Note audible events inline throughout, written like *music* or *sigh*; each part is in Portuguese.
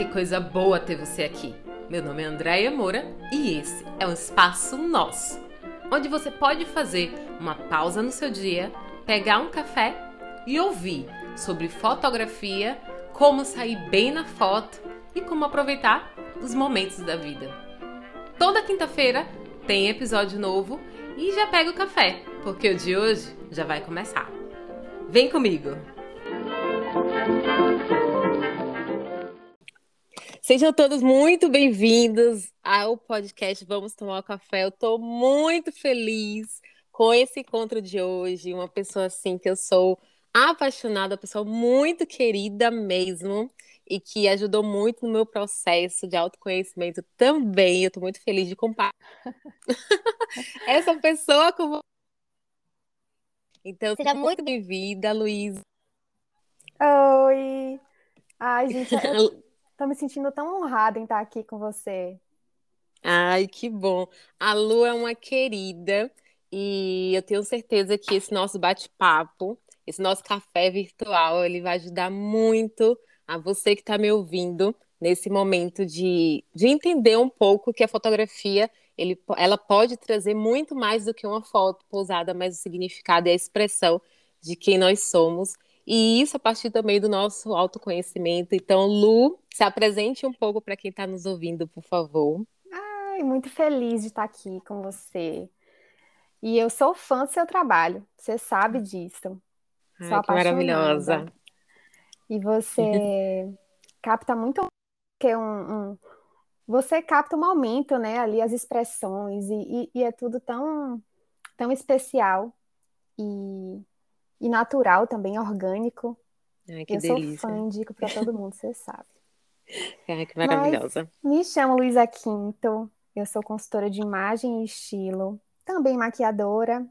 que coisa boa ter você aqui. Meu nome é Andréia Moura e esse é um espaço nosso, onde você pode fazer uma pausa no seu dia, pegar um café e ouvir sobre fotografia, como sair bem na foto e como aproveitar os momentos da vida. Toda quinta-feira tem episódio novo e já pega o café, porque o de hoje já vai começar. Vem comigo! Sejam todos muito bem-vindos ao podcast Vamos Tomar o Café. Eu estou muito feliz com esse encontro de hoje. Uma pessoa assim que eu sou apaixonada, uma pessoa muito querida mesmo e que ajudou muito no meu processo de autoconhecimento também. Eu estou muito feliz de compartilhar *laughs* essa pessoa com você. Então, seja muito bem-vinda, Luísa. Oi! Ai, gente, eu *laughs* Tô me sentindo tão honrada em estar aqui com você. Ai, que bom. A Lu é uma querida e eu tenho certeza que esse nosso bate-papo, esse nosso café virtual, ele vai ajudar muito a você que está me ouvindo nesse momento de, de entender um pouco que a fotografia ele, ela pode trazer muito mais do que uma foto pousada, mas o significado e a expressão de quem nós somos. E isso a partir também do nosso autoconhecimento. Então, Lu, se apresente um pouco para quem está nos ouvindo, por favor. Ai, muito feliz de estar aqui com você. E eu sou fã do seu trabalho, você sabe disso. Ai, sou que maravilhosa. E você *laughs* capta muito que um, um, você capta um momento, né? Ali as expressões e, e, e é tudo tão tão especial e e natural também, orgânico. Ai, que eu delícia. sou fã, indico para todo mundo, você sabe. *laughs* Ai, que maravilhosa. Mas me chamo Luísa Quinto, eu sou consultora de imagem e estilo, também maquiadora.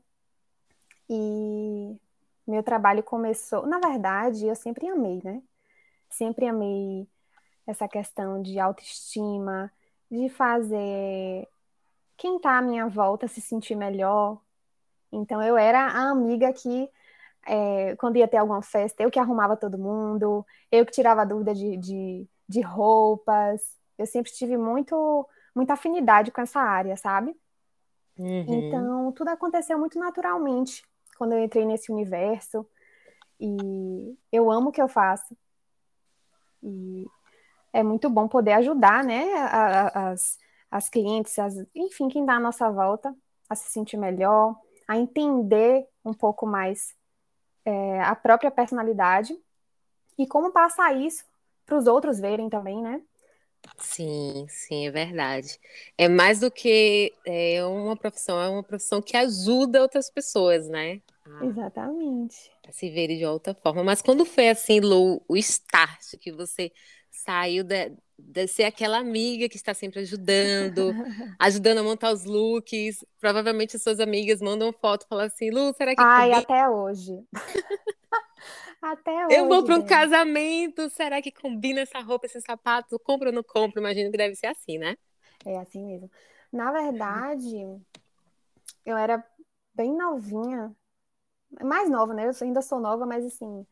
E meu trabalho começou, na verdade, eu sempre amei, né? Sempre amei essa questão de autoestima, de fazer quem está à minha volta se sentir melhor. Então eu era a amiga que é, quando ia ter alguma festa, eu que arrumava todo mundo, eu que tirava dúvida de, de, de roupas. Eu sempre tive muito, muita afinidade com essa área, sabe? Uhum. Então, tudo aconteceu muito naturalmente quando eu entrei nesse universo. E eu amo o que eu faço. E é muito bom poder ajudar, né, as, as clientes, as, enfim, quem dá à nossa volta a se sentir melhor, a entender um pouco mais é, a própria personalidade e como passar isso para os outros verem também, né? Sim, sim, é verdade. É mais do que é uma profissão, é uma profissão que ajuda outras pessoas, né? A, Exatamente. A se verem de outra forma. Mas quando foi assim, Lu, o start que você saiu de, de ser aquela amiga que está sempre ajudando, *laughs* ajudando a montar os looks. Provavelmente as suas amigas mandam foto e falam assim, Lu, será que. Ai, combina? até hoje. *laughs* até hoje. Eu vou para um casamento, será que combina essa roupa, esse sapato? Compro ou não compro? Imagino que deve ser assim, né? É assim mesmo. Na verdade, eu era bem novinha, mais nova, né? Eu ainda sou nova, mas assim,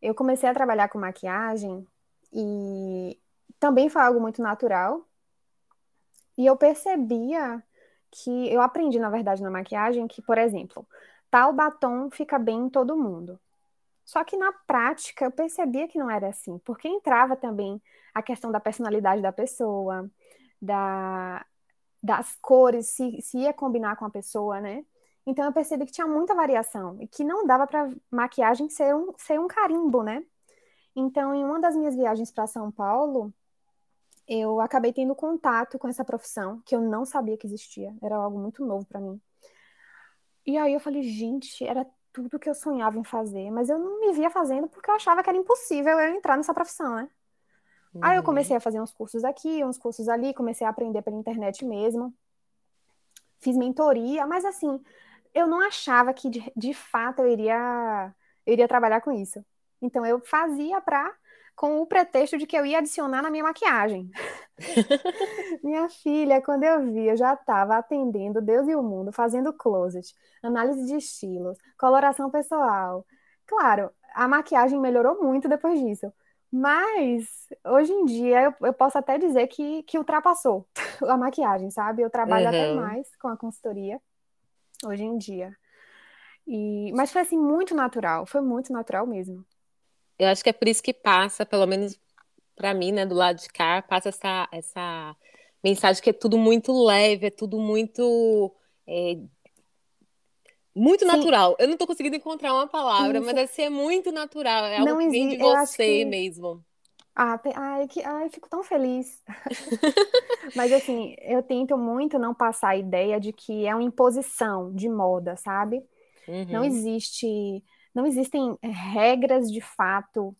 eu comecei a trabalhar com maquiagem e também foi algo muito natural. E eu percebia que eu aprendi, na verdade, na maquiagem, que, por exemplo, tal batom fica bem em todo mundo. Só que na prática eu percebia que não era assim, porque entrava também a questão da personalidade da pessoa, da, das cores, se, se ia combinar com a pessoa, né? Então eu percebi que tinha muita variação e que não dava para maquiagem ser um, ser um carimbo, né? Então, em uma das minhas viagens para São Paulo, eu acabei tendo contato com essa profissão que eu não sabia que existia, era algo muito novo para mim. E aí eu falei, gente, era tudo que eu sonhava em fazer, mas eu não me via fazendo porque eu achava que era impossível eu entrar nessa profissão, né? Uhum. Aí eu uhum. comecei a fazer uns cursos aqui, uns cursos ali, comecei a aprender pela internet mesmo. Fiz mentoria, mas assim, eu não achava que de, de fato eu iria, eu iria trabalhar com isso. Então eu fazia para com o pretexto de que eu ia adicionar na minha maquiagem. *laughs* minha filha, quando eu vi, eu já estava atendendo Deus e o mundo, fazendo closet, análise de estilos, coloração pessoal. Claro, a maquiagem melhorou muito depois disso, Mas, hoje em dia, eu, eu, posso até dizer que, que ultrapassou *laughs* a maquiagem, sabe? Eu trabalho uhum. até mais com a consultoria hoje em dia. E, mas foi assim, muito natural, foi muito natural mesmo. Eu acho que é por isso que passa, pelo menos para mim, né, do lado de cá, passa essa, essa mensagem que é tudo muito leve, é tudo muito. É, muito Sim. natural. Eu não estou conseguindo encontrar uma palavra, isso. mas assim, é muito natural. É algo não que vem de você que... mesmo. Ah, ai, que, ai, fico tão feliz. *laughs* Mas assim, eu tento muito não passar a ideia de que é uma imposição de moda, sabe? Uhum. Não existe, não existem regras de fato.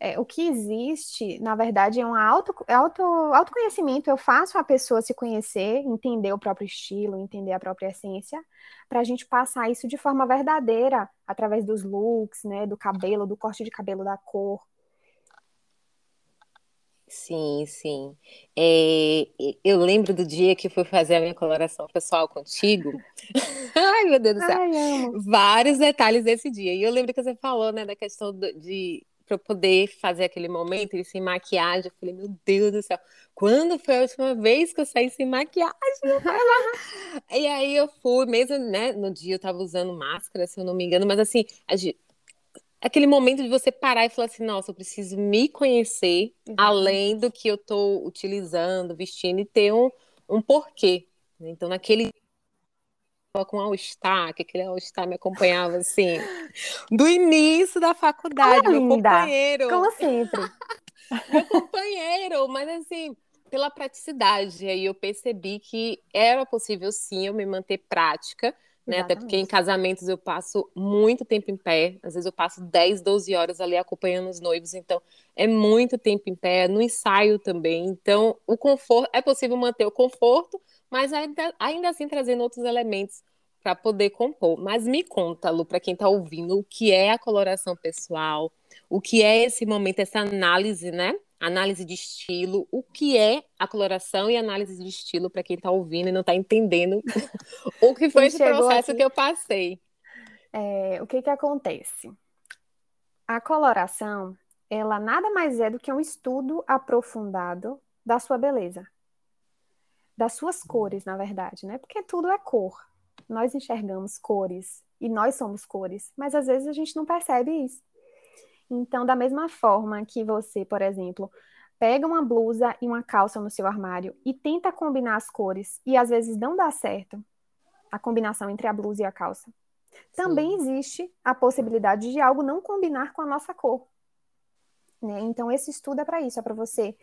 É, o que existe, na verdade, é um auto, auto, autoconhecimento. Eu faço a pessoa se conhecer, entender o próprio estilo, entender a própria essência, para a gente passar isso de forma verdadeira, através dos looks, né, do cabelo, do corte de cabelo, da cor. Sim, sim. É, eu lembro do dia que fui fazer a minha coloração pessoal contigo. *laughs* Ai, meu Deus do céu. Ai, Vários detalhes desse dia. E eu lembro que você falou, né, da questão de para eu poder fazer aquele momento e sem maquiagem. Eu falei, meu Deus do céu, quando foi a última vez que eu saí sem maquiagem? e aí eu fui, mesmo né, no dia eu tava usando máscara, se eu não me engano, mas assim, aquele momento de você parar e falar assim, nossa, eu preciso me conhecer uhum. além do que eu tô utilizando, vestindo e ter um, um porquê. Então, naquele com All-Star, que aquele All-Star me acompanhava assim, *laughs* do início da faculdade, meu companheiro. Como sempre. *laughs* meu companheiro, mas assim, pela praticidade. Aí eu percebi que era possível sim eu me manter prática, né? Até porque em casamentos eu passo muito tempo em pé, às vezes eu passo 10, 12 horas ali acompanhando os noivos, então é muito tempo em pé, no ensaio também. Então, o conforto é possível manter o conforto mas ainda, ainda assim trazendo outros elementos para poder compor. Mas me conta, Lu, para quem está ouvindo, o que é a coloração pessoal, o que é esse momento, essa análise, né? Análise de estilo, o que é a coloração e análise de estilo para quem está ouvindo e não está entendendo *laughs* o que foi esse processo aqui. que eu passei. É, o que que acontece? A coloração, ela nada mais é do que um estudo aprofundado da sua beleza das suas cores, na verdade, né? Porque tudo é cor. Nós enxergamos cores e nós somos cores, mas às vezes a gente não percebe isso. Então, da mesma forma que você, por exemplo, pega uma blusa e uma calça no seu armário e tenta combinar as cores e às vezes não dá certo a combinação entre a blusa e a calça. Também existe a possibilidade de algo não combinar com a nossa cor. Né? Então, esse estudo é para isso, é para você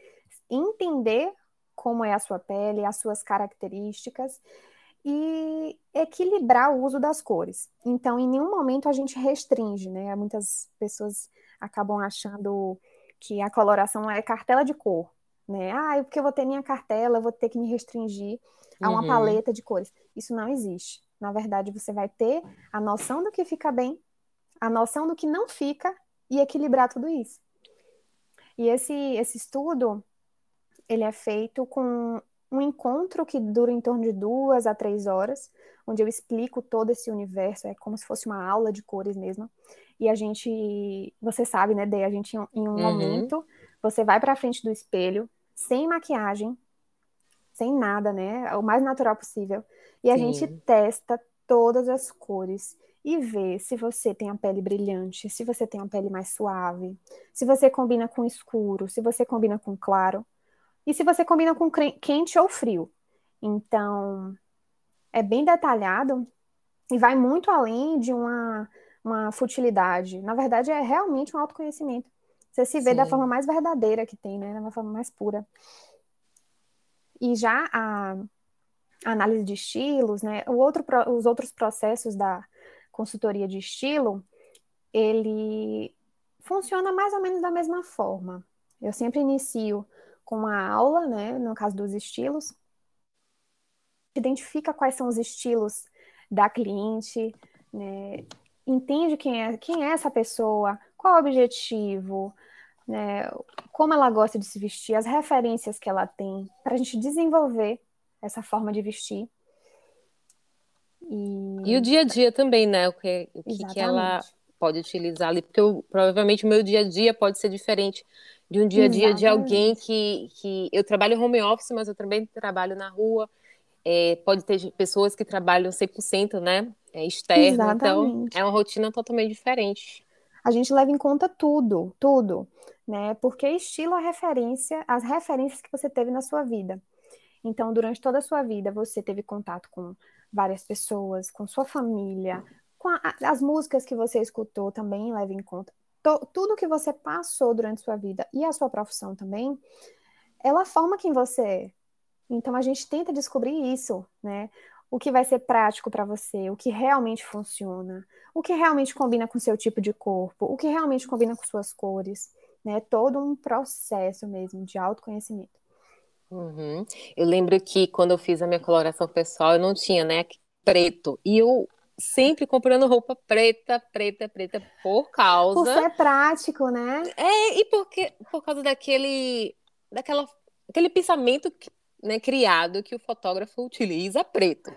entender como é a sua pele, as suas características e equilibrar o uso das cores. Então, em nenhum momento a gente restringe, né? Muitas pessoas acabam achando que a coloração é cartela de cor, né? Ah, porque eu vou ter minha cartela, eu vou ter que me restringir a uma uhum. paleta de cores. Isso não existe. Na verdade, você vai ter a noção do que fica bem, a noção do que não fica e equilibrar tudo isso. E esse, esse estudo, ele é feito com um encontro que dura em torno de duas a três horas, onde eu explico todo esse universo, é como se fosse uma aula de cores mesmo. E a gente, você sabe, né, Dê, a gente em um uhum. momento, você vai para frente do espelho, sem maquiagem, sem nada, né, o mais natural possível, e a Sim. gente testa todas as cores e vê se você tem a pele brilhante, se você tem a pele mais suave, se você combina com escuro, se você combina com claro e se você combina com quente ou frio. Então, é bem detalhado e vai muito além de uma, uma futilidade. Na verdade, é realmente um autoconhecimento. Você se vê Sim. da forma mais verdadeira que tem, né? Da forma mais pura. E já a, a análise de estilos, né? O outro, os outros processos da consultoria de estilo, ele funciona mais ou menos da mesma forma. Eu sempre inicio com uma aula, né, no caso dos estilos, identifica quais são os estilos da cliente, né, entende quem é, quem é essa pessoa, qual o objetivo, né, como ela gosta de se vestir, as referências que ela tem, para a gente desenvolver essa forma de vestir. E... e, o dia a dia também, né? O que, o que, que ela pode utilizar ali, porque eu, provavelmente o meu dia a dia pode ser diferente de um dia a dia Exatamente. de alguém que, que eu trabalho home office, mas eu também trabalho na rua. É, pode ter pessoas que trabalham 100%, né? É, externo, Exatamente. então é uma rotina totalmente diferente. A gente leva em conta tudo, tudo, né? Porque estilo é referência, as referências que você teve na sua vida. Então, durante toda a sua vida, você teve contato com várias pessoas, com sua família, com a, as músicas que você escutou também leva em conta. To, tudo que você passou durante sua vida e a sua profissão também, ela forma quem você é. Então a gente tenta descobrir isso, né? O que vai ser prático para você, o que realmente funciona, o que realmente combina com seu tipo de corpo, o que realmente combina com suas cores, né? Todo um processo mesmo de autoconhecimento. Uhum. Eu lembro que quando eu fiz a minha coloração pessoal, eu não tinha, né, preto. E eu sempre comprando roupa preta, preta, preta, por causa. Por ser prático, né? É, e porque, por causa daquele, daquela, aquele pensamento que né, criado que o fotógrafo utiliza preto.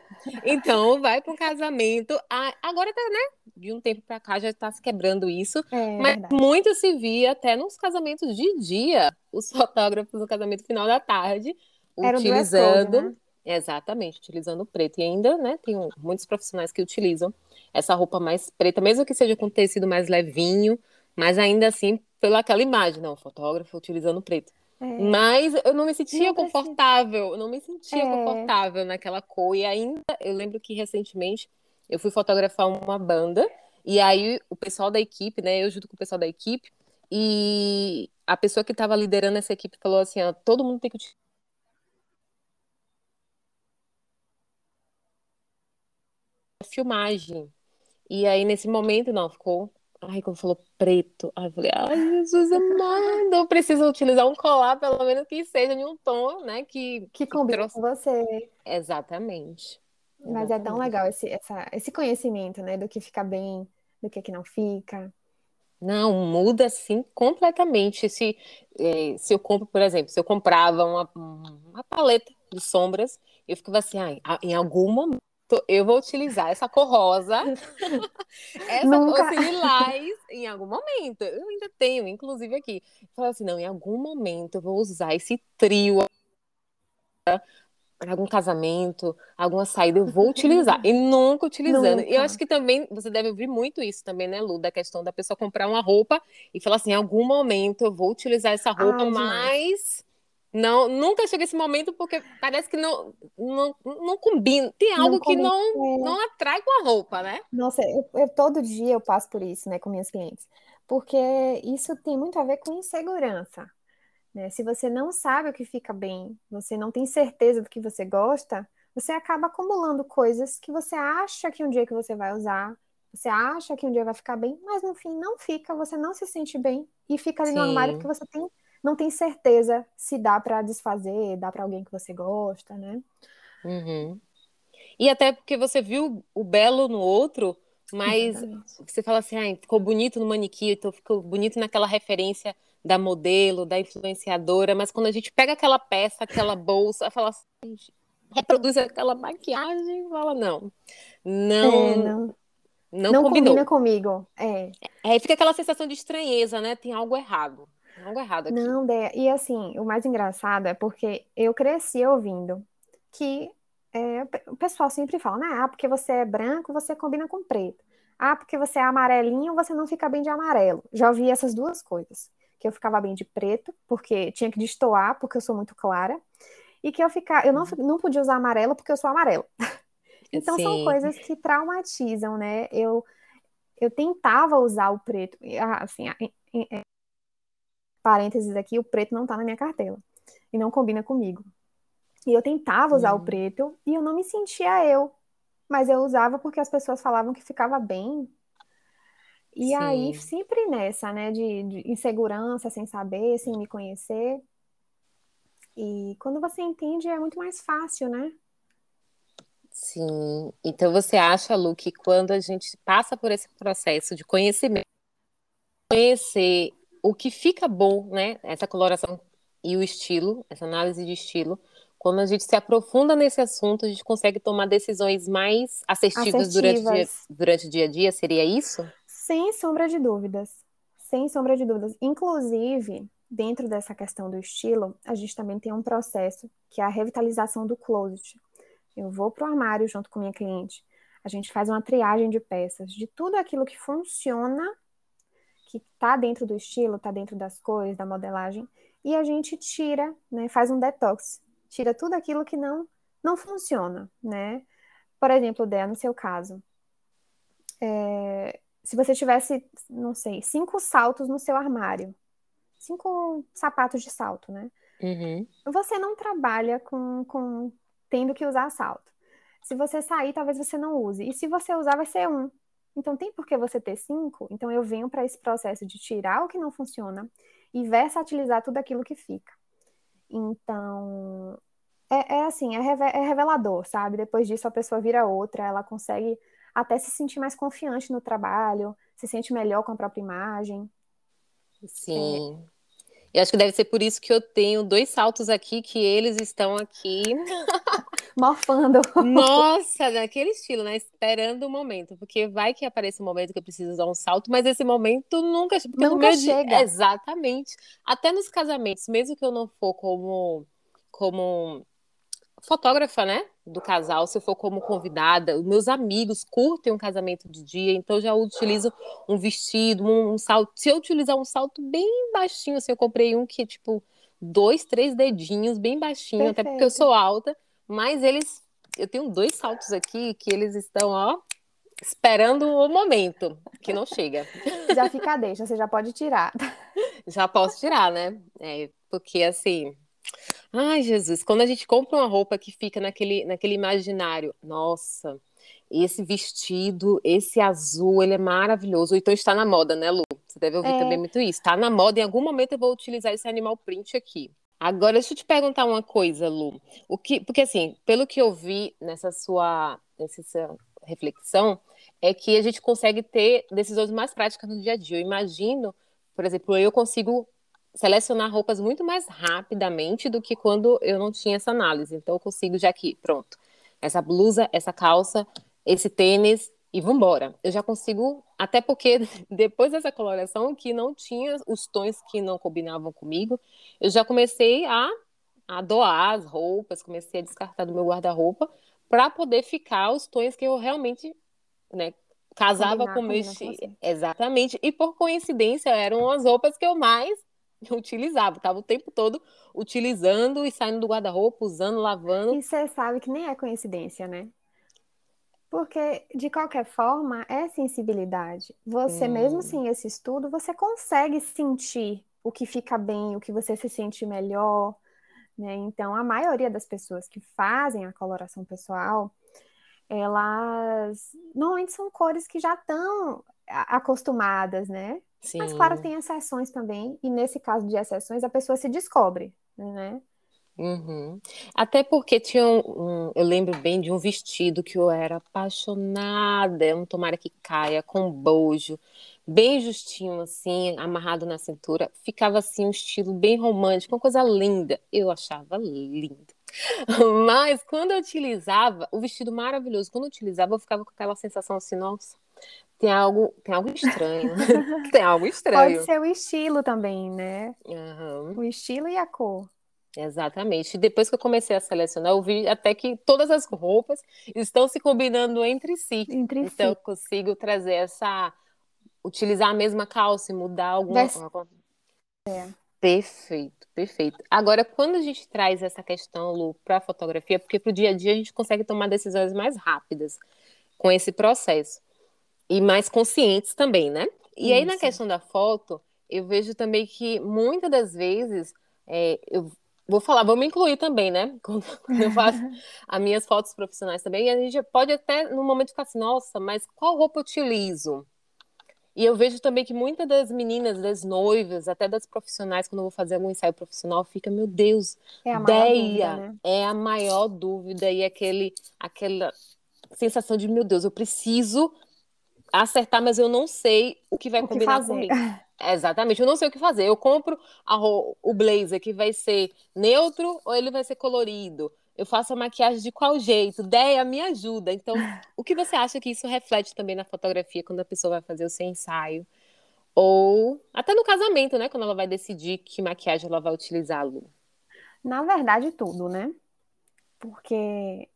Então, vai para um casamento. Agora tá, né? De um tempo para cá já está se quebrando isso. É, mas verdade. muito se via até nos casamentos de dia, os *laughs* fotógrafos no casamento final da tarde, Era utilizando. Né? Exatamente, utilizando o preto. E ainda, né, tem muitos profissionais que utilizam essa roupa mais preta, mesmo que seja com tecido mais levinho, mas ainda assim, pela aquela imagem, não, o fotógrafo utilizando preto. É. Mas eu não me sentia não confortável, eu não me sentia é. confortável naquela cor. E ainda, eu lembro que recentemente eu fui fotografar uma banda, e aí o pessoal da equipe, né, eu junto com o pessoal da equipe, e a pessoa que estava liderando essa equipe falou assim: ó, todo mundo tem que filmagem. E aí, nesse momento, não, ficou Ai, quando falou preto, ai, eu falei, ai, Jesus amado, eu preciso utilizar um colar, pelo menos que seja em um tom, né, que... Que combine trouxe... com você. Exatamente. Mas Exatamente. é tão legal esse, essa, esse conhecimento, né, do que fica bem, do que, que não fica. Não, muda, assim, completamente. Se, eh, se eu compro, por exemplo, se eu comprava uma, uma paleta de sombras, eu ficava assim, ai, em algum momento eu vou utilizar essa cor rosa, *laughs* essa Nunca... cor lilás, em algum momento. Eu ainda tenho, inclusive aqui. Falo assim, não, em algum momento eu vou usar esse trio algum casamento, alguma saída, eu vou utilizar. E nunca utilizando. Nunca. E eu acho que também você deve ouvir muito isso também, né, Lu? Da questão da pessoa comprar uma roupa e falar assim: em algum momento eu vou utilizar essa roupa, Ai, mas não, nunca chega esse momento porque parece que não, não, não combina. Tem algo não que não, não atrai com a roupa, né? Nossa, eu, eu, todo dia eu passo por isso, né, com minhas clientes. Porque isso tem muito a ver com insegurança. Né? Se você não sabe o que fica bem, você não tem certeza do que você gosta, você acaba acumulando coisas que você acha que um dia que você vai usar, você acha que um dia vai ficar bem, mas no fim não fica, você não se sente bem e fica ali Sim. no armário porque você tem não tem certeza se dá para desfazer, dá para alguém que você gosta, né? Uhum. E até porque você viu o belo no outro, mas Exatamente. você fala assim, ah, ficou bonito no manequim, então ficou bonito naquela referência da modelo, da influenciadora, mas quando a gente pega aquela peça, aquela bolsa, fala assim, reproduz aquela maquiagem, fala não, não, é, não, não, não combina comigo, é. Aí fica aquela sensação de estranheza, né? Tem algo errado algo errado aqui. Não, Dea. E assim, o mais engraçado é porque eu cresci ouvindo que é, o pessoal sempre fala, né? Ah, porque você é branco, você combina com preto. Ah, porque você é amarelinho, você não fica bem de amarelo. Já ouvi essas duas coisas. Que eu ficava bem de preto, porque tinha que destoar, porque eu sou muito clara. E que eu ficar, eu não, uhum. não podia usar amarelo porque eu sou amarelo. *laughs* então Sim. são coisas que traumatizam, né? Eu, eu tentava usar o preto, assim, parênteses aqui, o preto não tá na minha cartela. E não combina comigo. E eu tentava usar o hum. preto e eu não me sentia eu. Mas eu usava porque as pessoas falavam que ficava bem. E Sim. aí, sempre nessa, né, de, de insegurança, sem saber, sem me conhecer. E quando você entende, é muito mais fácil, né? Sim. Então você acha, Lu, que quando a gente passa por esse processo de conhecimento, conhecer o que fica bom, né? Essa coloração e o estilo, essa análise de estilo, quando a gente se aprofunda nesse assunto, a gente consegue tomar decisões mais assertivas, assertivas. Durante, durante o dia a dia, seria isso? Sem sombra de dúvidas. Sem sombra de dúvidas. Inclusive, dentro dessa questão do estilo, a gente também tem um processo que é a revitalização do closet. Eu vou para o armário junto com minha cliente. A gente faz uma triagem de peças, de tudo aquilo que funciona, que está dentro do estilo, está dentro das cores, da modelagem, e a gente tira, né, faz um detox, tira tudo aquilo que não não funciona, né? Por exemplo, Dé, no seu caso, é, se você tivesse, não sei, cinco saltos no seu armário, cinco sapatos de salto, né? Uhum. Você não trabalha com, com tendo que usar salto. Se você sair, talvez você não use. E se você usar, vai ser um. Então, tem por que você ter cinco? Então, eu venho para esse processo de tirar o que não funciona e versatilizar tudo aquilo que fica. Então, é, é assim, é, é revelador, sabe? Depois disso, a pessoa vira outra, ela consegue até se sentir mais confiante no trabalho, se sente melhor com a própria imagem. Sim. É. Eu acho que deve ser por isso que eu tenho dois saltos aqui, que eles estão aqui. *laughs* Morfando. *laughs* Nossa, naquele estilo, né? Esperando o momento. Porque vai que aparece um momento que eu preciso dar um salto, mas esse momento nunca, nunca chega. Dia... Exatamente. Até nos casamentos, mesmo que eu não for como, como fotógrafa, né? Do casal, se eu for como convidada, os meus amigos curtem um casamento de dia, então já utilizo um vestido, um, um, salto. Se eu utilizar um salto bem baixinho, assim, eu comprei um que é tipo dois, três dedinhos, bem baixinho, Perfeito. até porque eu sou alta, mas eles. Eu tenho dois saltos aqui que eles estão, ó, esperando o momento, que não chega. *laughs* Já fica deixa, você já pode tirar. *laughs* Já posso tirar, né? É, porque assim, Ai, Jesus, quando a gente compra uma roupa que fica naquele, naquele imaginário, nossa, esse vestido, esse azul, ele é maravilhoso. Então está na moda, né, Lu? Você deve ouvir é. também muito isso. Está na moda, em algum momento eu vou utilizar esse animal print aqui. Agora, deixa eu te perguntar uma coisa, Lu. O que, porque assim, pelo que eu vi nessa sua, nessa sua reflexão, é que a gente consegue ter decisões mais práticas no dia a dia. Eu imagino, por exemplo, eu consigo selecionar roupas muito mais rapidamente do que quando eu não tinha essa análise. Então, eu consigo já aqui, pronto, essa blusa, essa calça, esse tênis e vambora. Eu já consigo, até porque *laughs* depois dessa coloração que não tinha os tons que não combinavam comigo, eu já comecei a, a doar as roupas, comecei a descartar do meu guarda-roupa para poder ficar os tons que eu realmente né, casava com o meu estilo. Exatamente. E por coincidência, eram as roupas que eu mais *laughs* utilizava, estava o tempo todo utilizando e saindo do guarda-roupa, usando, lavando. E você sabe que nem é coincidência, né? Porque, de qualquer forma, é sensibilidade. Você, hum. mesmo sem esse estudo, você consegue sentir o que fica bem, o que você se sente melhor. Né? Então, a maioria das pessoas que fazem a coloração pessoal, elas normalmente são cores que já estão acostumadas, né? Sim. Mas, claro, tem exceções também, e nesse caso de exceções, a pessoa se descobre, né? Uhum. Até porque tinha um, um, eu lembro bem de um vestido que eu era apaixonada, um tomara que caia, com bojo, bem justinho assim, amarrado na cintura, ficava assim um estilo bem romântico, uma coisa linda. Eu achava lindo. *laughs* Mas quando eu utilizava, o vestido maravilhoso, quando eu utilizava, eu ficava com aquela sensação assim, nossa, tem algo, tem algo estranho. *laughs* tem algo estranho. Pode ser o estilo também, né? Uhum. O estilo e a cor. Exatamente. Depois que eu comecei a selecionar, eu vi até que todas as roupas estão se combinando entre si. Entre então si. eu consigo trazer essa. utilizar a mesma calça e mudar alguma. Des... É. Perfeito, perfeito. Agora, quando a gente traz essa questão, Lu, para a fotografia, porque para o dia a dia a gente consegue tomar decisões mais rápidas com esse processo e mais conscientes também, né? E Isso. aí, na questão da foto, eu vejo também que muitas das vezes, é, eu vou falar, vou me incluir também, né? Quando, *laughs* quando eu faço *laughs* as minhas fotos profissionais também, e a gente pode até, no momento, ficar assim, nossa, mas qual roupa eu utilizo? E eu vejo também que muitas das meninas, das noivas, até das profissionais, quando eu vou fazer algum ensaio profissional, fica, meu Deus, é a ideia né? é a maior dúvida e aquele, aquela sensação de, meu Deus, eu preciso acertar, mas eu não sei o que vai o combinar que comigo. *laughs* Exatamente, eu não sei o que fazer. Eu compro a, o blazer que vai ser neutro ou ele vai ser colorido. eu faço a maquiagem de qual jeito? Deia, me ajuda. Então, o que você acha que isso reflete também na fotografia quando a pessoa vai fazer o seu ensaio? Ou até no casamento, né? Quando ela vai decidir que maquiagem ela vai utilizar, Lu. Na verdade, tudo, né? Porque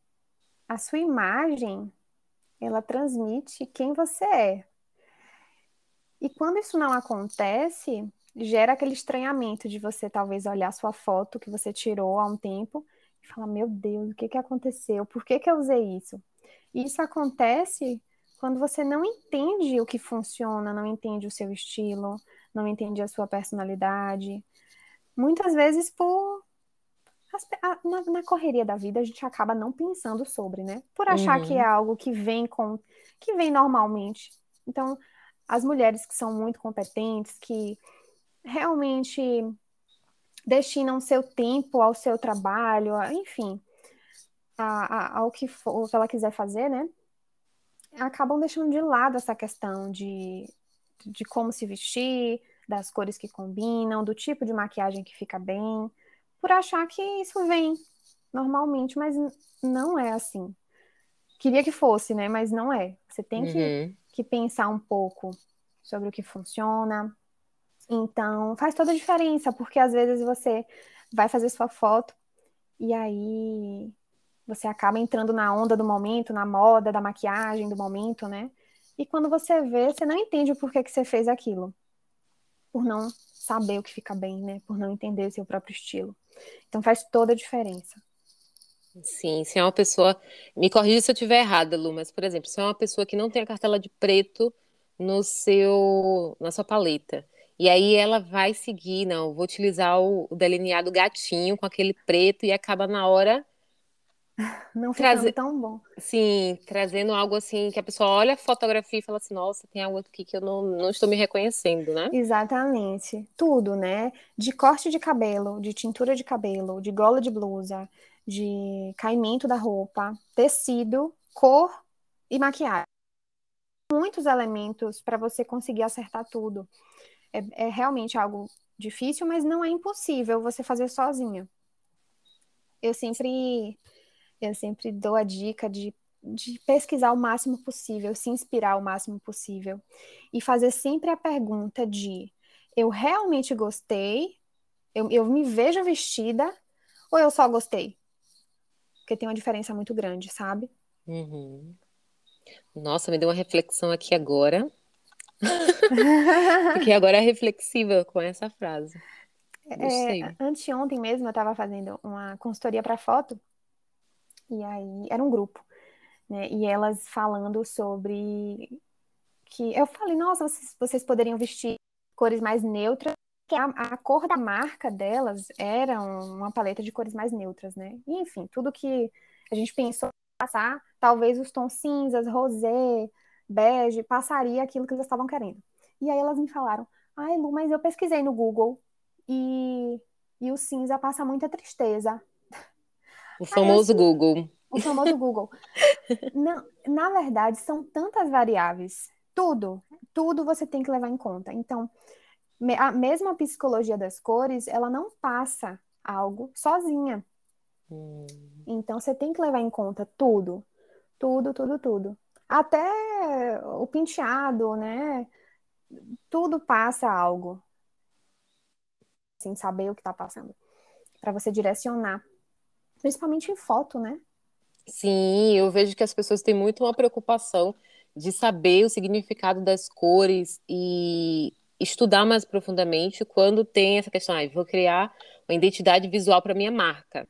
a sua imagem, ela transmite quem você é. E quando isso não acontece, gera aquele estranhamento de você talvez olhar sua foto que você tirou há um tempo e falar: Meu Deus, o que, que aconteceu? Por que, que eu usei isso? E isso acontece quando você não entende o que funciona, não entende o seu estilo, não entende a sua personalidade. Muitas vezes por. Na, na correria da vida a gente acaba não pensando sobre, né? Por achar uhum. que é algo que vem com que vem normalmente. Então, as mulheres que são muito competentes, que realmente destinam seu tempo ao seu trabalho, enfim, a, a, ao que, for, que ela quiser fazer, né? Acabam deixando de lado essa questão de, de como se vestir, das cores que combinam, do tipo de maquiagem que fica bem, por achar que isso vem normalmente, mas não é assim. Queria que fosse, né? Mas não é. Você tem uhum. Que, pensar um pouco sobre o que funciona, então, faz toda a diferença, porque às vezes você vai fazer sua foto e aí você acaba entrando na onda do momento, na moda da maquiagem do momento, né? E quando você vê, você não entende o porquê que você fez aquilo. Por não saber o que fica bem, né? Por não entender o seu próprio estilo. Então faz toda a diferença. Sim, se é uma pessoa. Me corrija se eu estiver errada, Lu, mas, por exemplo, se é uma pessoa que não tem a cartela de preto no seu, na sua paleta e aí ela vai seguir, não, vou utilizar o, o delineado gatinho com aquele preto e acaba na hora *laughs* não ficando tão bom. Sim, trazendo algo assim que a pessoa olha a fotografia e fala assim, nossa, tem algo aqui que eu não, não estou me reconhecendo, né? Exatamente. Tudo, né? De corte de cabelo, de tintura de cabelo, de gola de blusa, de caimento da roupa, tecido, cor e maquiagem. Muitos elementos para você conseguir acertar tudo é, é realmente algo difícil, mas não é impossível você fazer sozinha. Eu sempre, eu sempre dou a dica de, de pesquisar o máximo possível, se inspirar o máximo possível e fazer sempre a pergunta de eu realmente gostei, eu, eu me vejo vestida ou eu só gostei? Porque tem uma diferença muito grande, sabe? Uhum. Nossa, me deu uma reflexão aqui agora. *laughs* Fiquei agora reflexiva com essa frase. É, anteontem mesmo eu estava fazendo uma consultoria para foto e aí era um grupo, né? E elas falando sobre que eu falei, nossa, vocês, vocês poderiam vestir cores mais neutras. Que a, a, cor da marca delas era uma paleta de cores mais neutras, né? E, enfim, tudo que a gente pensou passar, talvez os tons cinzas, rosé, bege, passaria aquilo que eles estavam querendo. E aí elas me falaram, ai Lu, mas eu pesquisei no Google e, e o cinza passa muita tristeza. O famoso assim, Google. O famoso Google. *laughs* Não, na verdade, são tantas variáveis. Tudo, tudo você tem que levar em conta. Então, a mesma psicologia das cores, ela não passa algo sozinha. Hum. Então, você tem que levar em conta tudo. Tudo, tudo, tudo. Até o penteado, né? Tudo passa algo. Sem saber o que está passando. Para você direcionar. Principalmente em foto, né? Sim, eu vejo que as pessoas têm muito uma preocupação de saber o significado das cores e estudar mais profundamente quando tem essa questão, ah, vou criar uma identidade visual para minha marca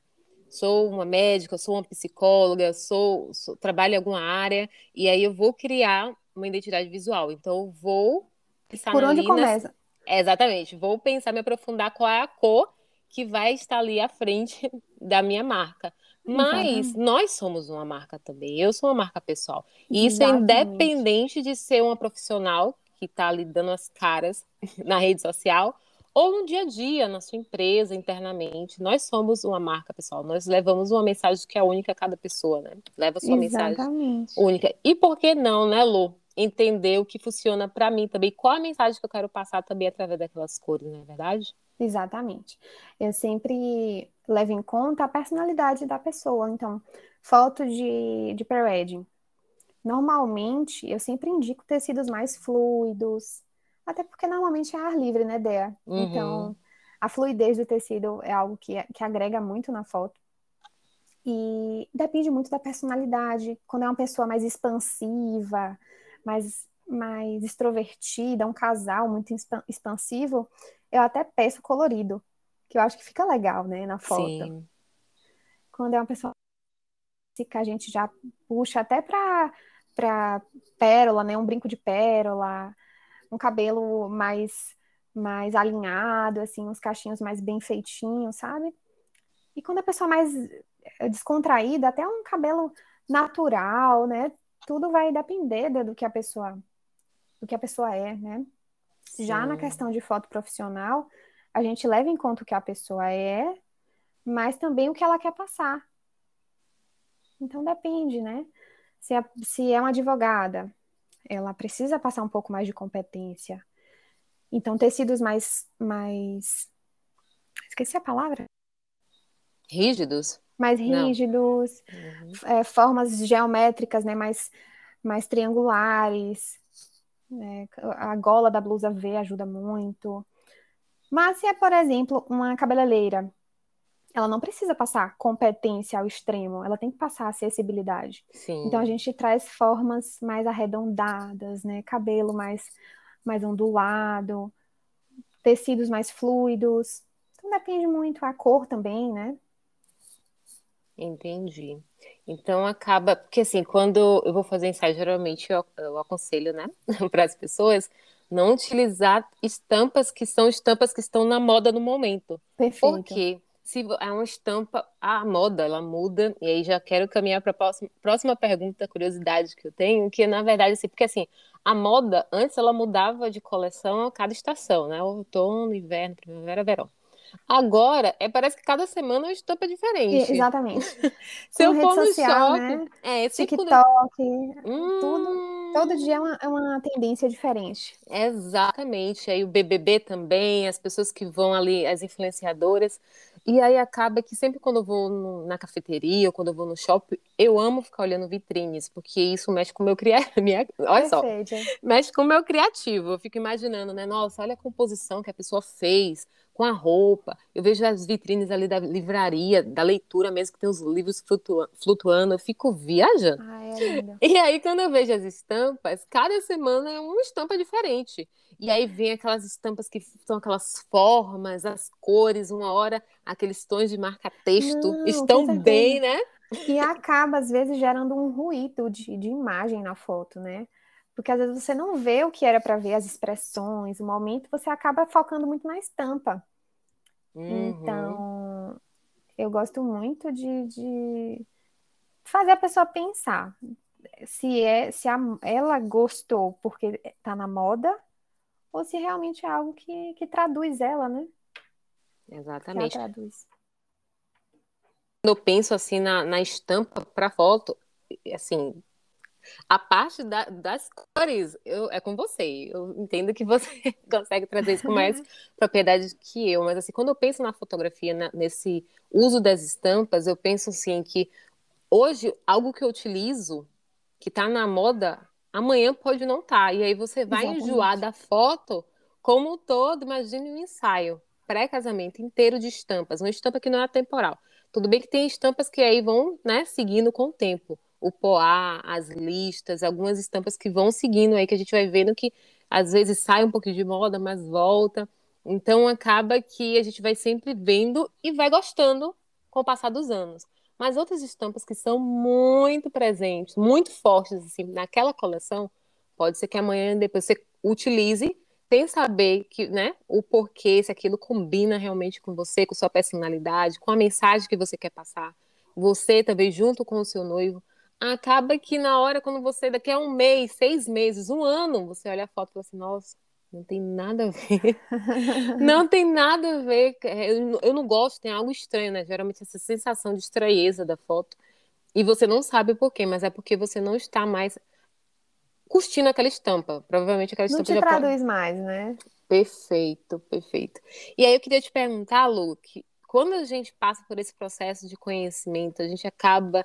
sou uma médica, sou uma psicóloga, sou, sou, trabalho em alguma área, e aí eu vou criar uma identidade visual. Então, eu vou pensar Por onde começa? É, exatamente, vou pensar, me aprofundar qual é a cor que vai estar ali à frente *laughs* da minha marca. Mas Exatamente. nós somos uma marca também. Eu sou uma marca pessoal. E isso é independente de ser uma profissional que está ali dando as caras na rede social ou no dia a dia, na sua empresa, internamente. Nós somos uma marca, pessoal. Nós levamos uma mensagem que é única a cada pessoa, né? Leva a sua Exatamente. mensagem única. E por que não, né, Lu? Entender o que funciona para mim também. Qual a mensagem que eu quero passar também através daquelas cores, não é verdade? Exatamente. Eu sempre levo em conta a personalidade da pessoa. Então, foto de, de pre-wedding. Normalmente, eu sempre indico tecidos mais fluidos, até porque normalmente é ar livre, né, Dea? Uhum. Então, a fluidez do tecido é algo que, que agrega muito na foto. E depende muito da personalidade. Quando é uma pessoa mais expansiva, mais, mais extrovertida, um casal muito expansivo, eu até peço colorido, que eu acho que fica legal, né, na foto. Sim. Quando é uma pessoa que a gente já puxa até para para pérola, né, um brinco de pérola, um cabelo mais mais alinhado, assim, uns cachinhos mais bem feitinhos, sabe? E quando a pessoa mais descontraída, até um cabelo natural, né? Tudo vai depender do que a pessoa do que a pessoa é, né? Sim. Já na questão de foto profissional, a gente leva em conta o que a pessoa é, mas também o que ela quer passar. Então depende, né? Se é, se é uma advogada, ela precisa passar um pouco mais de competência. Então, tecidos mais, mais. Esqueci a palavra. Rígidos? Mais rígidos, uhum. é, formas geométricas, né? Mais, mais triangulares. Né? A gola da blusa V ajuda muito. Mas se é, por exemplo, uma cabeleireira, ela não precisa passar competência ao extremo, ela tem que passar acessibilidade. Sim. Então a gente traz formas mais arredondadas, né? Cabelo mais, mais ondulado, tecidos mais fluidos. Então depende muito a cor também, né? Entendi. Então acaba, porque assim, quando eu vou fazer ensaio, geralmente eu, eu aconselho, né, *laughs* para as pessoas não utilizar estampas que são estampas que estão na moda no momento. Perfeito. Porque se é uma estampa, a moda ela muda, e aí já quero caminhar para a próxima, próxima pergunta, curiosidade que eu tenho, que na verdade, assim, porque assim, a moda antes ela mudava de coleção a cada estação, né? Outono, inverno, primavera, verão. Agora, é, parece que cada semana é uma estampa diferente. Exatamente. *laughs* se eu for no social, shopping, né? é, TikTok, Hum, tudo, todo dia é uma, é uma tendência diferente. Exatamente. Aí o BBB também, as pessoas que vão ali, as influenciadoras. E aí acaba que sempre quando eu vou no, na cafeteria ou quando eu vou no shopping, eu amo ficar olhando vitrines, porque isso mexe com o meu criativo. *laughs* Olha só, mexe com o meu criativo. Eu fico imaginando, né? Nossa, olha a composição que a pessoa fez com a roupa. Eu vejo as vitrines ali da livraria, da leitura mesmo, que tem os livros flutua flutuando. Eu fico viajando. Ai, é lindo. E aí, quando eu vejo as estampas, cada semana é uma estampa diferente. E aí vem aquelas estampas que são aquelas formas, as cores, uma hora aqueles tons de marca-texto estão bem, né? E acaba, às vezes, gerando um ruído de, de imagem na foto, né? Porque às vezes você não vê o que era para ver, as expressões, o momento, você acaba focando muito na estampa. Uhum. Então, eu gosto muito de, de fazer a pessoa pensar se é se a, ela gostou porque tá na moda ou se realmente é algo que, que traduz ela, né? Que ela Exatamente. traduz. Quando eu penso assim na, na estampa para foto, assim, a parte da- das cores eu, é com você. Eu entendo que você *laughs* consegue trazer isso com mais *laughs* propriedade que eu, mas assim, quando eu penso na fotografia, na- nesse uso das estampas, eu penso assim que hoje algo que eu utilizo, que tá na moda, amanhã pode não estar. E aí você vai enjoar Exatamente. da foto como um todo. Imagine um ensaio pré-casamento inteiro de estampas, uma estampa que não é atemporal. Tudo bem que tem estampas que aí vão, né, seguindo com o tempo. O poá, as listas, algumas estampas que vão seguindo aí, que a gente vai vendo que às vezes sai um pouquinho de moda, mas volta. Então acaba que a gente vai sempre vendo e vai gostando com o passar dos anos. Mas outras estampas que são muito presentes, muito fortes assim, naquela coleção, pode ser que amanhã depois você utilize sem saber que, né, o porquê, se aquilo combina realmente com você, com sua personalidade, com a mensagem que você quer passar. Você também junto com o seu noivo. Acaba que na hora, quando você, daqui a um mês, seis meses, um ano, você olha a foto e fala assim, nossa, não tem nada a ver. Não tem nada a ver. Eu, eu não gosto, tem algo estranho, né? Geralmente essa sensação de estranheza da foto. E você não sabe por quê, mas é porque você não está mais curtindo aquela estampa. Provavelmente aquela Não estampa te já pode... traduz mais, né? Perfeito, perfeito. E aí eu queria te perguntar, Lu, que quando a gente passa por esse processo de conhecimento, a gente acaba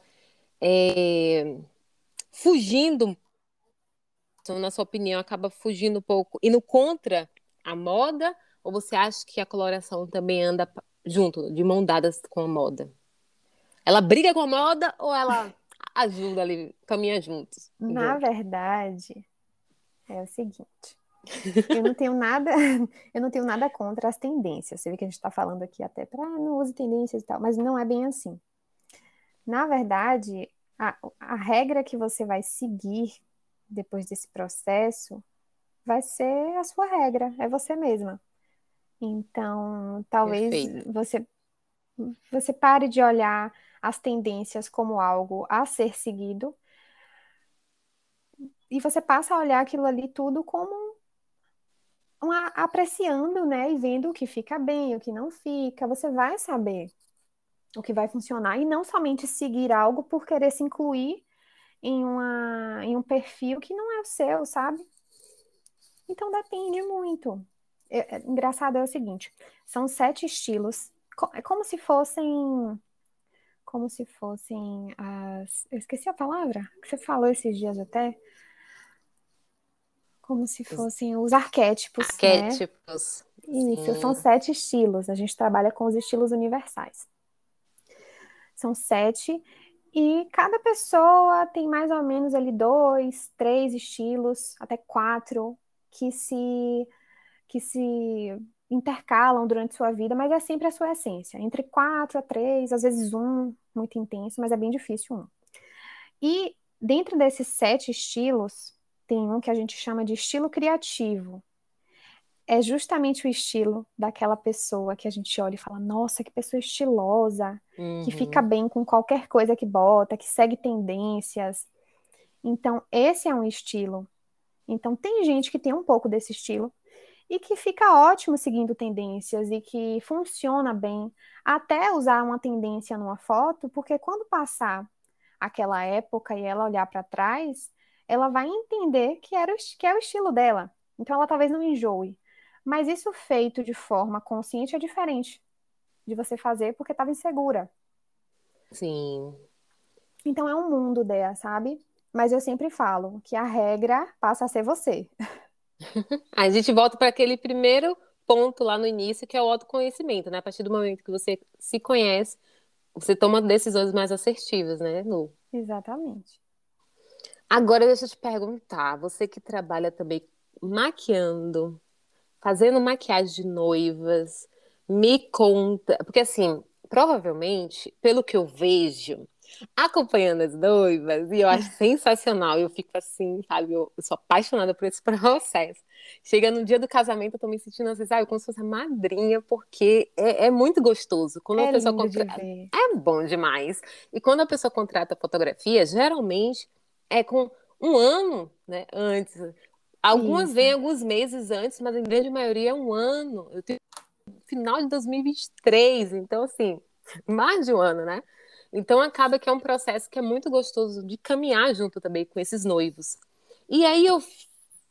é, fugindo, então, na sua opinião, acaba fugindo um pouco, indo contra a moda, ou você acha que a coloração também anda junto, de mão dadas com a moda? Ela briga com a moda ou ela *laughs* ajuda ali, caminha juntos? Na verdade, é o seguinte. *laughs* Eu não tenho nada, eu não tenho nada contra as tendências. Você vê que a gente está falando aqui até para ah, não use tendências e tal, mas não é bem assim. Na verdade, a, a regra que você vai seguir depois desse processo vai ser a sua regra, é você mesma. Então, talvez Perfeito. você você pare de olhar as tendências como algo a ser seguido e você passa a olhar aquilo ali tudo como uma, apreciando, né, e vendo o que fica bem, o que não fica, você vai saber o que vai funcionar e não somente seguir algo por querer se incluir em, uma, em um perfil que não é o seu, sabe? Então depende muito. É, é, engraçado é o seguinte: são sete estilos, é como se fossem. Como se fossem as. Eu esqueci a palavra que você falou esses dias até. Como se fossem os arquétipos. Né? Arquétipos. Né? Isso, são sete estilos. A gente trabalha com os estilos universais. São sete. E cada pessoa tem mais ou menos ali dois, três estilos, até quatro, que se, que se intercalam durante sua vida, mas é sempre a sua essência. Entre quatro a três, às vezes um, muito intenso, mas é bem difícil um. E dentro desses sete estilos, tem um que a gente chama de estilo criativo. É justamente o estilo daquela pessoa que a gente olha e fala: nossa, que pessoa estilosa, uhum. que fica bem com qualquer coisa que bota, que segue tendências. Então, esse é um estilo. Então, tem gente que tem um pouco desse estilo e que fica ótimo seguindo tendências e que funciona bem, até usar uma tendência numa foto, porque quando passar aquela época e ela olhar para trás, ela vai entender que, era, que é o estilo dela. Então ela talvez não enjoe. Mas isso feito de forma consciente é diferente de você fazer porque estava insegura. Sim. Então é um mundo dela, sabe? Mas eu sempre falo que a regra passa a ser você. *laughs* a gente volta para aquele primeiro ponto lá no início, que é o autoconhecimento, né? A partir do momento que você se conhece, você toma decisões mais assertivas, né, Lu? Exatamente. Agora deixa eu te perguntar, você que trabalha também maquiando, fazendo maquiagem de noivas, me conta, porque assim, provavelmente, pelo que eu vejo, acompanhando as noivas, e eu acho *laughs* sensacional, eu fico assim, sabe, eu, eu sou apaixonada por esse *laughs* processo. Chega no dia do casamento, eu tô me sentindo assim, sabe, como se fosse a madrinha, porque é, é muito gostoso. Quando é a pessoa contrata. É bom demais. E quando a pessoa contrata fotografia, geralmente é com um ano né, antes. Algumas Isso. vêm alguns meses antes, mas a grande maioria é um ano. Eu tenho final de 2023, então assim, mais de um ano, né? Então acaba que é um processo que é muito gostoso de caminhar junto também com esses noivos. E aí eu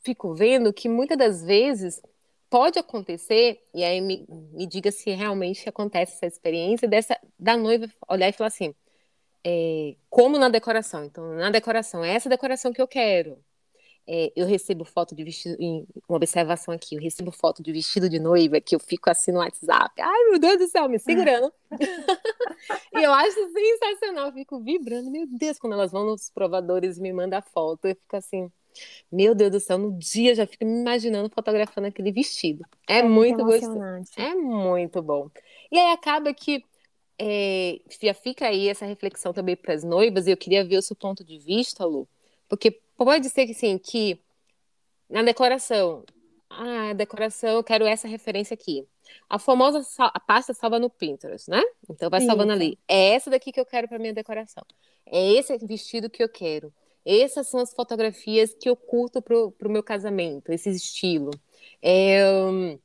fico vendo que muitas das vezes pode acontecer, e aí me, me diga se realmente acontece essa experiência dessa da noiva olhar e falar assim: é, como na decoração. Então, na decoração, é essa decoração que eu quero. É, eu recebo foto de vestido, em, uma observação aqui, eu recebo foto de vestido de noiva que eu fico assim no WhatsApp, ai meu Deus do céu, me segurando. *laughs* e eu acho sensacional, eu fico vibrando, meu Deus, quando elas vão nos provadores e me mandam foto, eu fico assim, meu Deus do céu, no dia já fico me imaginando fotografando aquele vestido. É, é muito gostoso. É muito bom. E aí acaba que é, já fica aí essa reflexão também para as noivas, e eu queria ver o seu ponto de vista, Lu, porque pode ser que sim, que na decoração, ah, a decoração, eu quero essa referência aqui. A famosa a pasta salva no Pinterest, né? Então vai salvando ali. É essa daqui que eu quero para minha decoração. É esse vestido que eu quero. Essas são as fotografias que eu curto pro, pro meu casamento, esse estilo. É, um,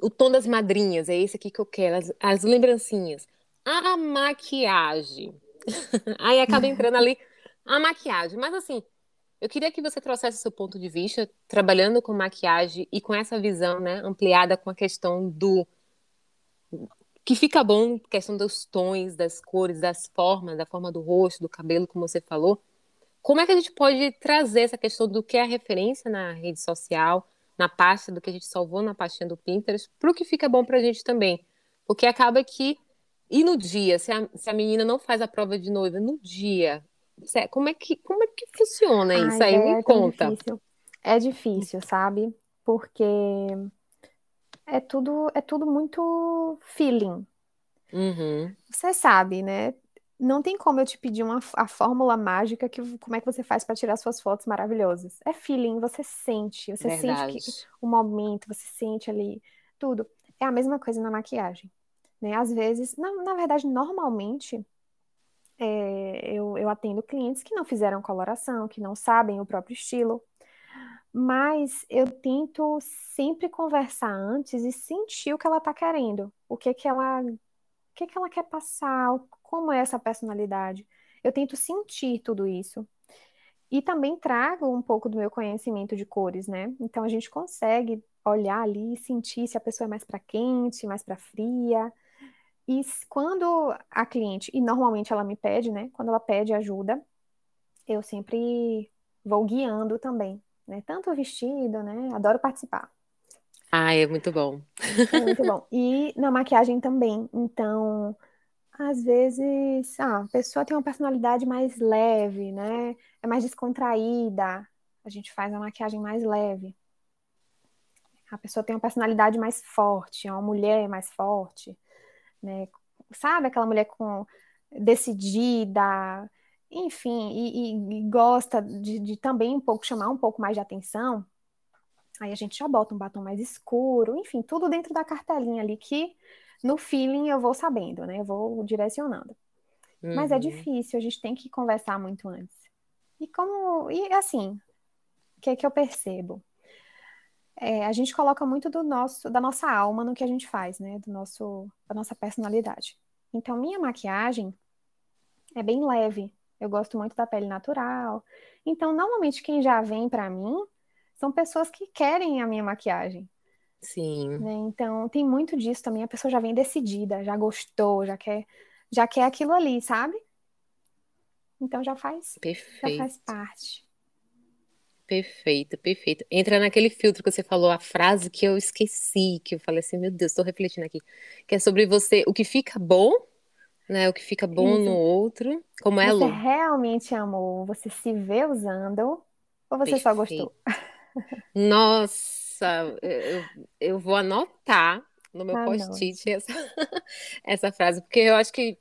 o tom das madrinhas, é esse aqui que eu quero. As, as lembrancinhas a maquiagem. *laughs* Aí acaba entrando ali a maquiagem. Mas assim, Eu queria que você trouxesse seu ponto de vista, trabalhando com maquiagem e com essa visão, né, ampliada com a questão do que fica bom, questão dos tons, das cores, das formas, da forma do rosto, do cabelo, como você falou. Como é que a gente pode trazer essa questão do que é a referência na rede social, na pasta, do que a gente salvou na pastinha do Pinterest, para o que fica bom para a gente também? Porque acaba que, e no dia, se a, se a menina não faz a prova de noiva, no dia, como é que, como é que funciona isso Ai, aí? É, Me conta. Difícil. É difícil, sabe? Porque é tudo, é tudo muito feeling. Uhum. Você sabe, né? Não tem como eu te pedir uma, a fórmula mágica que como é que você faz para tirar suas fotos maravilhosas. É feeling, você sente, você Verdade. sente que, o momento, você sente ali tudo. É a mesma coisa na maquiagem, né? Às vezes, na, na verdade, normalmente é, eu, eu atendo clientes que não fizeram coloração, que não sabem o próprio estilo, mas eu tento sempre conversar antes e sentir o que ela está querendo, o que que ela, o que que ela quer passar, como é essa personalidade. Eu tento sentir tudo isso. E também trago um pouco do meu conhecimento de cores, né? Então a gente consegue olhar ali e sentir se a pessoa é mais para quente, mais para fria, e quando a cliente, e normalmente ela me pede, né? Quando ela pede ajuda, eu sempre vou guiando também, né? Tanto o vestido, né? Adoro participar. Ah, é muito bom. É muito bom. E na maquiagem também. Então, às vezes, ah, a pessoa tem uma personalidade mais leve, né? É mais descontraída. A gente faz a maquiagem mais leve. A pessoa tem uma personalidade mais forte, é uma mulher mais forte né? Sabe aquela mulher com decidida, enfim, e, e, e gosta de, de, também um pouco chamar um pouco mais de atenção. Aí a gente já bota um batom mais escuro, enfim, tudo dentro da cartelinha ali que no feeling eu vou sabendo, né? Eu vou direcionando. Uhum. Mas é uhum. difícil, a gente tem que conversar muito antes. E como, e assim, o que é que eu percebo? É, a gente coloca muito do nosso, da nossa alma no que a gente faz, né? Do nosso, da nossa personalidade. Então, minha maquiagem é bem leve. Eu gosto muito da pele natural. Então, normalmente quem já vem para mim são pessoas que querem a minha maquiagem. Sim. Né? Então, tem muito disso também. A pessoa já vem decidida, já gostou, já quer, já quer aquilo ali, sabe? Então já faz, Perfeito. já faz parte. Perfeito, perfeito. Entra naquele filtro que você falou, a frase que eu esqueci, que eu falei assim, meu Deus, estou refletindo aqui, que é sobre você, o que fica bom, né? O que fica bom Isso. no outro, como é, Você Lu? realmente amou, você se vê usando, ou você perfeito. só gostou? Nossa, eu, eu vou anotar no meu ah, post-it essa, *laughs* essa frase, porque eu acho que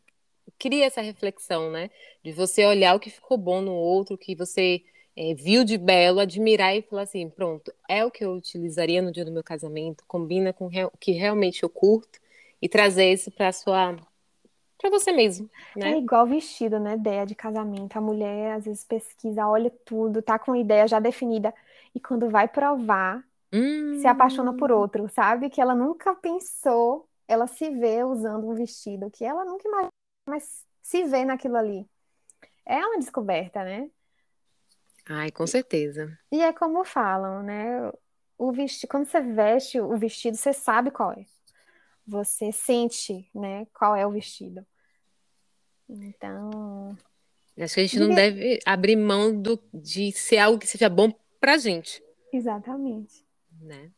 cria essa reflexão, né? De você olhar o que ficou bom no outro, que você é, viu de belo, admirar e falar assim, pronto, é o que eu utilizaria no dia do meu casamento, combina com o que realmente eu curto e trazer isso para sua para você mesmo, né? É igual vestido, né? Ideia de casamento. A mulher às vezes pesquisa, olha tudo, tá com a ideia já definida e quando vai provar, hum... se apaixona por outro, sabe? Que ela nunca pensou, ela se vê usando um vestido que ela nunca imaginou, mas se vê naquilo ali. É uma descoberta, né? Ai, com certeza. E é como falam, né? O vestido, quando você veste o vestido, você sabe qual é. Você sente, né, qual é o vestido. Então. Acho que a gente não deve abrir mão do, de ser algo que seja bom pra gente. Exatamente. Né?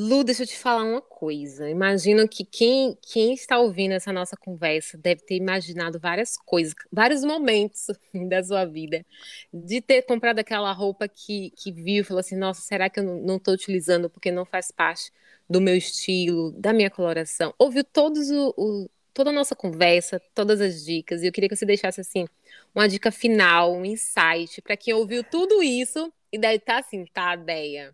Lu, deixa eu te falar uma coisa. Imagino que quem, quem está ouvindo essa nossa conversa deve ter imaginado várias coisas, vários momentos *laughs* da sua vida, de ter comprado aquela roupa que, que viu falou assim: nossa, será que eu não estou utilizando porque não faz parte do meu estilo, da minha coloração? Ouviu todos o, o, toda a nossa conversa, todas as dicas, e eu queria que você deixasse assim uma dica final, um insight para quem ouviu tudo isso e daí tá assim, tá, ideia.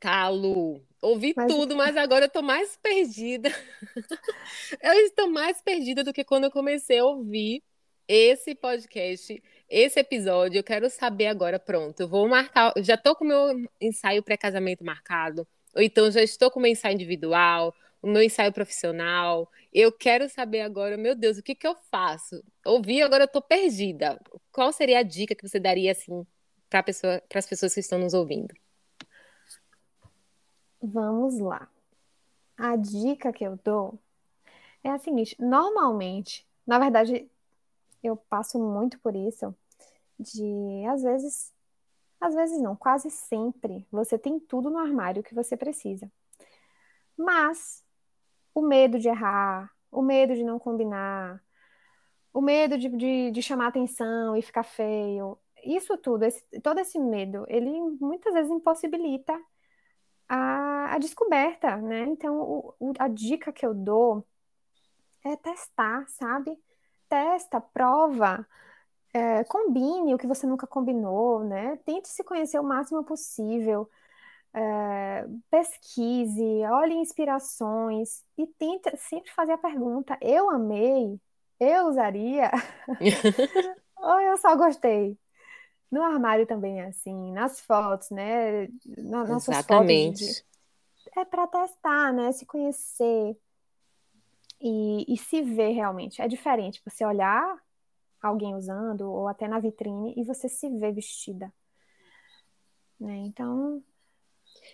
Tá, Lu, Ouvi mas... tudo, mas agora eu tô mais perdida. *laughs* eu estou mais perdida do que quando eu comecei a ouvir esse podcast, esse episódio. Eu quero saber agora, pronto. Eu vou marcar, eu já tô com o meu ensaio pré-casamento marcado, ou então já estou com o meu ensaio individual, o meu ensaio profissional. Eu quero saber agora, meu Deus, o que que eu faço? Ouvi, agora eu tô perdida. Qual seria a dica que você daria assim para pessoa, as pessoas que estão nos ouvindo? Vamos lá. A dica que eu dou é a seguinte: normalmente, na verdade, eu passo muito por isso, de às vezes, às vezes não, quase sempre, você tem tudo no armário que você precisa. Mas o medo de errar, o medo de não combinar, o medo de, de, de chamar atenção e ficar feio, isso tudo, esse, todo esse medo, ele muitas vezes impossibilita a, a descoberta, né? Então, o, o, a dica que eu dou é testar, sabe? Testa, prova, é, combine o que você nunca combinou, né? Tente se conhecer o máximo possível. É, pesquise, olhe inspirações e tente sempre fazer a pergunta: eu amei, eu usaria, *laughs* *laughs* ou eu só gostei. No armário também é assim, nas fotos, né? nossas Exatamente. fotos. De... É para testar, né? Se conhecer e, e se ver realmente. É diferente você olhar alguém usando, ou até na vitrine, e você se ver vestida. Né? Então,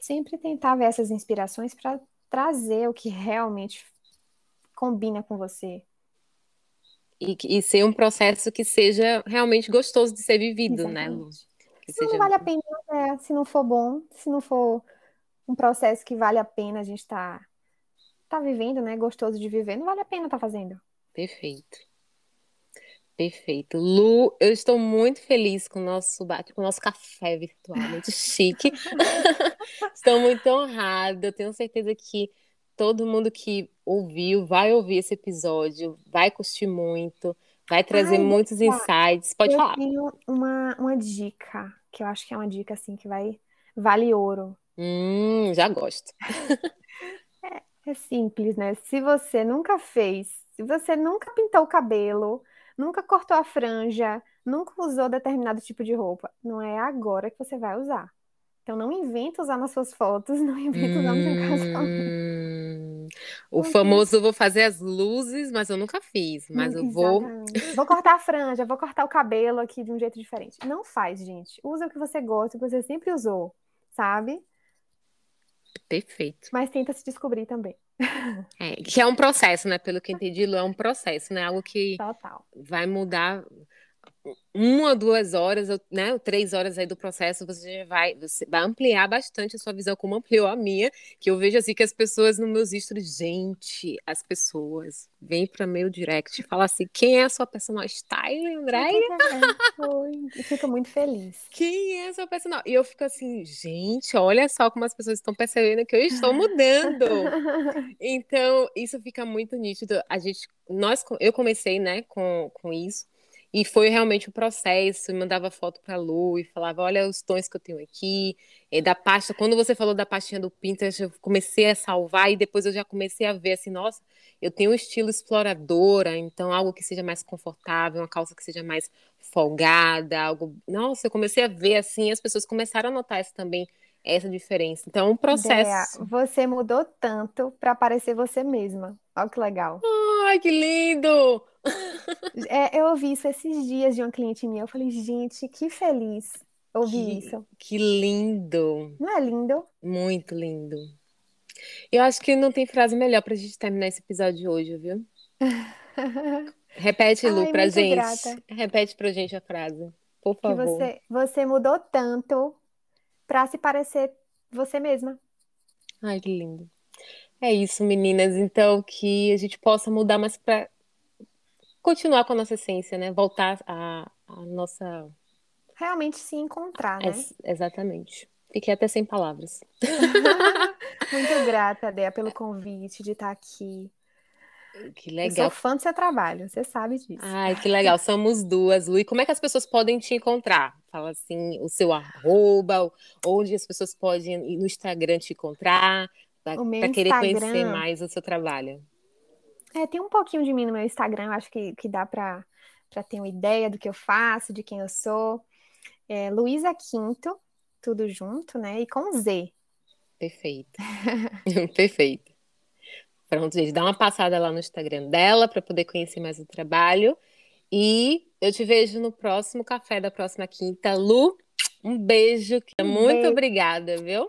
sempre tentar ver essas inspirações para trazer o que realmente combina com você. E, e, ser um processo que seja realmente gostoso de ser vivido, né, Exatamente. né, Lu? Que se seja... não vale a pena, é, se não for bom, se não for um processo que vale a pena a gente estar tá, tá vivendo, né, gostoso de viver, não vale a pena estar tá fazendo. Perfeito. Perfeito. Lu, eu estou muito feliz com o nosso bate, com o nosso café virtual, muito *laughs* chique. *laughs* estou muito honrada. Eu tenho certeza que todo mundo que ouviu vai ouvir esse episódio, vai curtir muito, vai trazer Ai, muitos insights. Pode eu falar. Eu tenho uma, uma dica, que eu acho que é uma dica assim que vai vale ouro. Hum, já gosto. *laughs* é, é simples, né? Se você nunca fez, se você nunca pintou o cabelo, nunca cortou a franja, nunca usou determinado tipo de roupa, não é agora que você vai usar. Então não inventa usar nas suas fotos, *laughs* não inventa usar no seu casamento. O famoso vou fazer as luzes, mas eu nunca fiz, mas eu vou Vou cortar a franja, vou cortar o cabelo aqui de um jeito diferente. Não faz, gente. Usa o que você gosta, o que você sempre usou, sabe? Perfeito. Mas tenta se descobrir também. É, que é um processo, né? Pelo que entendi, Lu, é um processo, né? Algo que Total. vai mudar uma, duas horas, né, três horas aí do processo, você vai, você vai ampliar bastante a sua visão, como ampliou a minha, que eu vejo assim que as pessoas nos meus stories, gente, as pessoas vêm para meu direct e falam assim, quem é a sua personal style, Andréia? Eu fico muito feliz. Quem é a sua personal? E eu fico assim, gente, olha só como as pessoas estão percebendo que eu estou mudando. *laughs* então, isso fica muito nítido. A gente, nós, eu comecei, né, com, com isso, e foi realmente o processo, mandava foto para a Lu e falava, olha os tons que eu tenho aqui, é, da pasta, quando você falou da pastinha do Pinterest, eu comecei a salvar e depois eu já comecei a ver assim, nossa, eu tenho um estilo exploradora, então algo que seja mais confortável, uma calça que seja mais folgada, algo, nossa, eu comecei a ver assim, as pessoas começaram a notar isso também, essa diferença. Então, é um processo. Dea, você mudou tanto para parecer você mesma. Olha que legal. Ai, que lindo! É, eu ouvi isso esses dias de uma cliente minha. Eu falei, gente, que feliz ouvir que, isso. Que lindo! Não é lindo? Muito lindo. Eu acho que não tem frase melhor pra gente terminar esse episódio de hoje, viu? *laughs* Repete, Lu, Ai, pra gente. Grata. Repete pra gente a frase, por favor. Que você, você mudou tanto pra se parecer você mesma. Ai, que lindo. É isso, meninas. Então, que a gente possa mudar mais para continuar com a nossa essência, né? Voltar a, a nossa. Realmente se encontrar, né? É, exatamente. Fiquei até sem palavras. *laughs* Muito grata, Dea, pelo convite de estar aqui. Que legal. Eu sou fã do seu trabalho, você sabe disso. Ai, que legal. Somos duas, Lu. E como é que as pessoas podem te encontrar? Fala assim, o seu arroba, onde as pessoas podem ir no Instagram te encontrar, para querer conhecer mais o seu trabalho. É, tem um pouquinho de mim no meu Instagram, eu acho que, que dá para ter uma ideia do que eu faço, de quem eu sou. É Luísa Quinto, tudo junto, né? E com Z. Perfeito. *laughs* Perfeito. Pronto, gente, dá uma passada lá no Instagram dela para poder conhecer mais o trabalho. E eu te vejo no próximo café da próxima quinta. Lu, Um beijo, Um muito beijo. obrigada, viu?